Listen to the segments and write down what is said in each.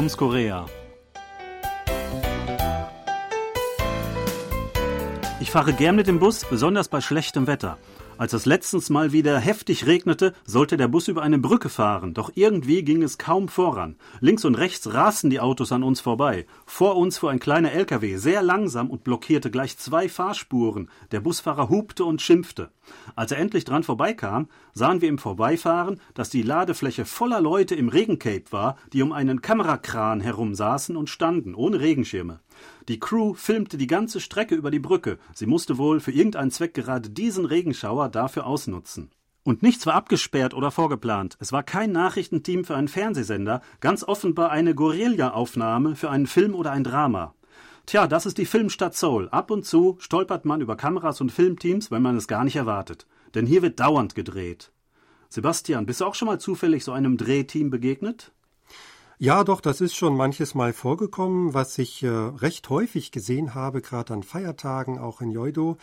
Toms Korea. Ich fahre gern mit dem Bus, besonders bei schlechtem Wetter. Als es letztens mal wieder heftig regnete, sollte der Bus über eine Brücke fahren, doch irgendwie ging es kaum voran. Links und rechts rasten die Autos an uns vorbei. Vor uns fuhr ein kleiner LKW sehr langsam und blockierte gleich zwei Fahrspuren. Der Busfahrer hupte und schimpfte. Als er endlich dran vorbeikam, sahen wir im Vorbeifahren, dass die Ladefläche voller Leute im Regencape war, die um einen Kamerakran herum saßen und standen, ohne Regenschirme. Die Crew filmte die ganze Strecke über die Brücke. Sie musste wohl für irgendeinen Zweck gerade diesen Regenschauer dafür ausnutzen. Und nichts war abgesperrt oder vorgeplant. Es war kein Nachrichtenteam für einen Fernsehsender, ganz offenbar eine Guerilla-Aufnahme für einen Film oder ein Drama. Tja, das ist die Filmstadt Seoul. Ab und zu stolpert man über Kameras und Filmteams, wenn man es gar nicht erwartet. Denn hier wird dauernd gedreht. Sebastian, bist du auch schon mal zufällig so einem Drehteam begegnet? Ja, doch, das ist schon manches Mal vorgekommen, was ich äh, recht häufig gesehen habe, gerade an Feiertagen, auch in Joido.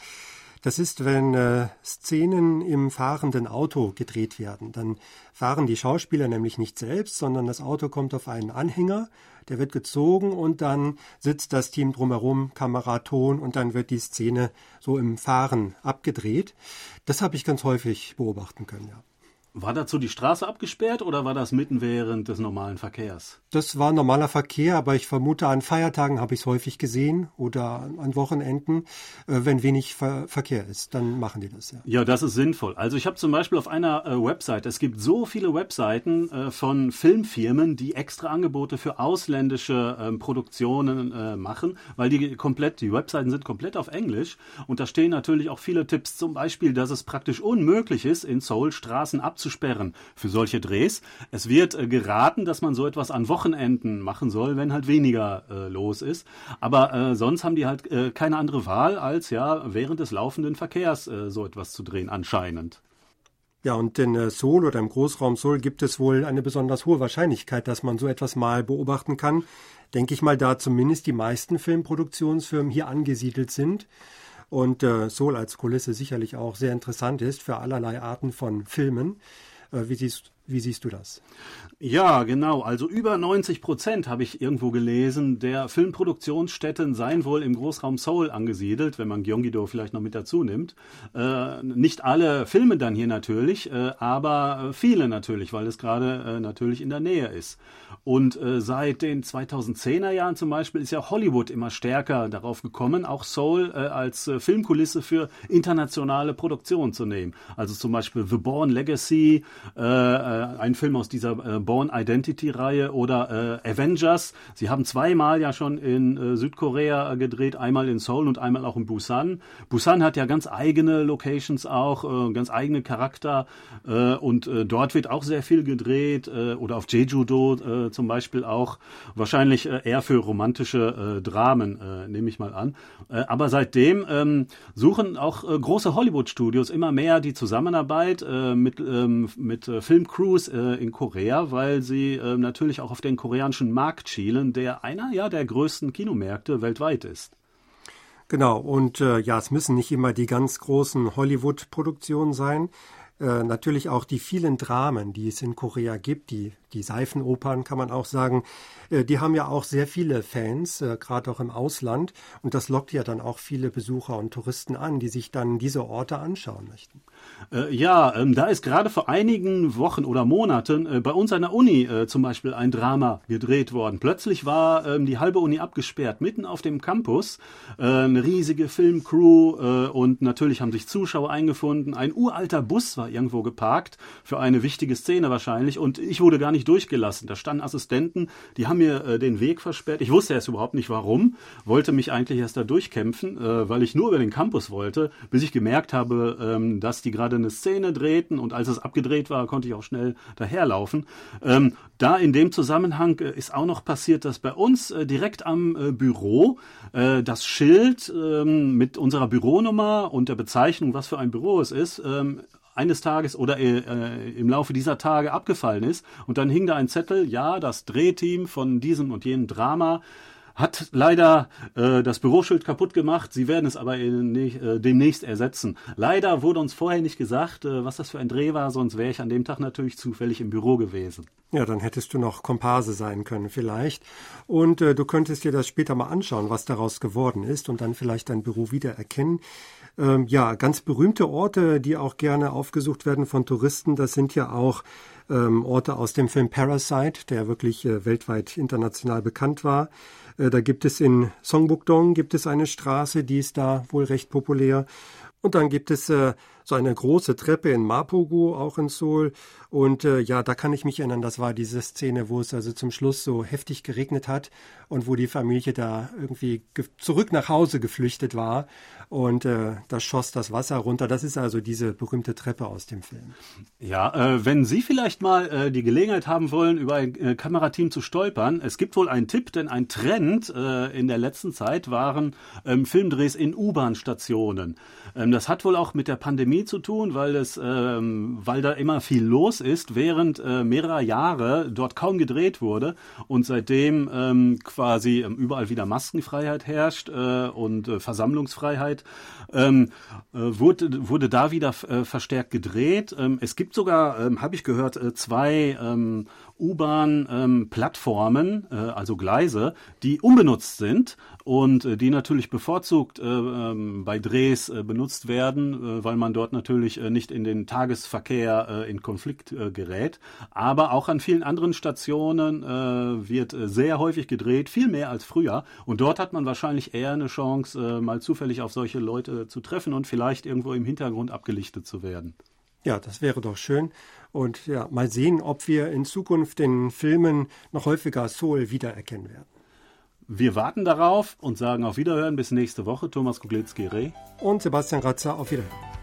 Das ist, wenn äh, Szenen im fahrenden Auto gedreht werden. Dann fahren die Schauspieler nämlich nicht selbst, sondern das Auto kommt auf einen Anhänger, der wird gezogen und dann sitzt das Team drumherum, Kamera, Ton und dann wird die Szene so im Fahren abgedreht. Das habe ich ganz häufig beobachten können, ja. War dazu die Straße abgesperrt oder war das mitten während des normalen Verkehrs? Das war normaler Verkehr, aber ich vermute, an Feiertagen habe ich es häufig gesehen oder an Wochenenden, äh, wenn wenig Ver Verkehr ist, dann machen die das, ja. Ja, das ist sinnvoll. Also ich habe zum Beispiel auf einer äh, Website, es gibt so viele Webseiten äh, von Filmfirmen, die extra Angebote für ausländische ähm, Produktionen äh, machen, weil die komplett, die Webseiten sind komplett auf Englisch und da stehen natürlich auch viele Tipps, zum Beispiel, dass es praktisch unmöglich ist, in Seoul Straßen abzuschließen abzusperren für solche Drehs. Es wird äh, geraten, dass man so etwas an Wochenenden machen soll, wenn halt weniger äh, los ist. Aber äh, sonst haben die halt äh, keine andere Wahl, als ja während des laufenden Verkehrs äh, so etwas zu drehen, anscheinend. Ja, und in äh, Seoul oder im Großraum Seoul gibt es wohl eine besonders hohe Wahrscheinlichkeit, dass man so etwas mal beobachten kann. Denke ich mal, da zumindest die meisten Filmproduktionsfirmen hier angesiedelt sind und äh, Seoul als Kulisse sicherlich auch sehr interessant ist für allerlei Arten von Filmen. Äh, wie siehst wie siehst du das? Ja, genau. Also über 90 Prozent habe ich irgendwo gelesen, der Filmproduktionsstätten seien wohl im Großraum Seoul angesiedelt, wenn man Gyeonggi-do vielleicht noch mit dazu nimmt. Äh, nicht alle Filme dann hier natürlich, äh, aber viele natürlich, weil es gerade äh, natürlich in der Nähe ist. Und äh, seit den 2010er Jahren zum Beispiel ist ja Hollywood immer stärker darauf gekommen, auch Seoul äh, als äh, Filmkulisse für internationale Produktionen zu nehmen. Also zum Beispiel The Born Legacy, äh, äh, ein Film aus dieser äh, Born Identity-Reihe oder äh, Avengers. Sie haben zweimal ja schon in äh, Südkorea gedreht, einmal in Seoul und einmal auch in Busan. Busan hat ja ganz eigene Locations auch, äh, ganz eigene Charakter äh, und äh, dort wird auch sehr viel gedreht äh, oder auf Jeju-do äh, zum Beispiel auch. Wahrscheinlich äh, eher für romantische äh, Dramen, äh, nehme ich mal an. Äh, aber seitdem ähm, suchen auch äh, große Hollywood-Studios immer mehr die Zusammenarbeit äh, mit, ähm, mit äh, Filmcrews Cruise äh, in Korea, weil sie äh, natürlich auch auf den koreanischen Markt schielen, der einer ja der größten Kinomärkte weltweit ist. Genau, und äh, ja, es müssen nicht immer die ganz großen Hollywood-Produktionen sein. Äh, natürlich auch die vielen Dramen, die es in Korea gibt, die, die Seifenopern kann man auch sagen, äh, die haben ja auch sehr viele Fans, äh, gerade auch im Ausland. Und das lockt ja dann auch viele Besucher und Touristen an, die sich dann diese Orte anschauen möchten. Äh, ja, ähm, da ist gerade vor einigen Wochen oder Monaten äh, bei uns an der Uni äh, zum Beispiel ein Drama gedreht worden. Plötzlich war ähm, die halbe Uni abgesperrt, mitten auf dem Campus. Äh, eine riesige Filmcrew äh, und natürlich haben sich Zuschauer eingefunden. Ein uralter Bus war irgendwo geparkt für eine wichtige Szene wahrscheinlich und ich wurde gar nicht durchgelassen. Da standen Assistenten, die haben mir äh, den Weg versperrt. Ich wusste erst überhaupt nicht warum, wollte mich eigentlich erst da durchkämpfen, weil ich nur über den Campus wollte, bis ich gemerkt habe, ähm, dass die gerade eine Szene drehten und als es abgedreht war, konnte ich auch schnell daherlaufen. Ähm, da in dem Zusammenhang äh, ist auch noch passiert, dass bei uns äh, direkt am äh, Büro äh, das Schild ähm, mit unserer Büronummer und der Bezeichnung, was für ein Büro es ist, ähm, eines Tages oder äh, äh, im Laufe dieser Tage abgefallen ist. Und dann hing da ein Zettel, ja, das Drehteam von diesem und jenem Drama hat leider äh, das Büroschild kaputt gemacht. Sie werden es aber in, äh, demnächst ersetzen. Leider wurde uns vorher nicht gesagt, äh, was das für ein Dreh war, sonst wäre ich an dem Tag natürlich zufällig im Büro gewesen. Ja, dann hättest du noch Komparse sein können vielleicht. Und äh, du könntest dir das später mal anschauen, was daraus geworden ist und dann vielleicht dein Büro wiedererkennen. Ähm, ja, ganz berühmte Orte, die auch gerne aufgesucht werden von Touristen, das sind ja auch ähm, Orte aus dem Film Parasite, der wirklich äh, weltweit international bekannt war. Äh, da gibt es in Songbukdong gibt es eine Straße, die ist da wohl recht populär. Und dann gibt es äh, so eine große Treppe in Mapogu, auch in Seoul. Und äh, ja, da kann ich mich erinnern, das war diese Szene, wo es also zum Schluss so heftig geregnet hat und wo die Familie da irgendwie zurück nach Hause geflüchtet war und äh, da schoss das Wasser runter. Das ist also diese berühmte Treppe aus dem Film. Ja, äh, wenn Sie vielleicht mal äh, die Gelegenheit haben wollen, über ein äh, Kamerateam zu stolpern, es gibt wohl einen Tipp, denn ein Trend äh, in der letzten Zeit waren ähm, Filmdrehs in U-Bahn-Stationen. Ähm, das hat wohl auch mit der Pandemie zu tun, weil es, ähm, weil da immer viel los ist, während äh, mehrerer Jahre dort kaum gedreht wurde und seitdem ähm, quasi ähm, überall wieder Maskenfreiheit herrscht äh, und äh, Versammlungsfreiheit, ähm, äh, wurde, wurde da wieder äh, verstärkt gedreht. Ähm, es gibt sogar, ähm, habe ich gehört, äh, zwei U-Bahn-Plattformen, also Gleise, die unbenutzt sind und die natürlich bevorzugt bei Drehs benutzt werden, weil man dort natürlich äh, nicht in den Tagesverkehr äh, in Konflikt äh, gerät. Aber auch an vielen anderen Stationen wird sehr häufig gedreht, viel mehr als früher. Und dort hat man wahrscheinlich eher eine Chance, mal zufällig auf solche Leute zu treffen und vielleicht irgendwo im Hintergrund abgelichtet zu werden. Ja, das wäre doch schön. Und ja, mal sehen, ob wir in Zukunft in Filmen noch häufiger Soul wiedererkennen werden. Wir warten darauf und sagen auf Wiederhören bis nächste Woche. Thomas Kuglitzki-Reh. Und Sebastian Ratzer, auf Wiederhören.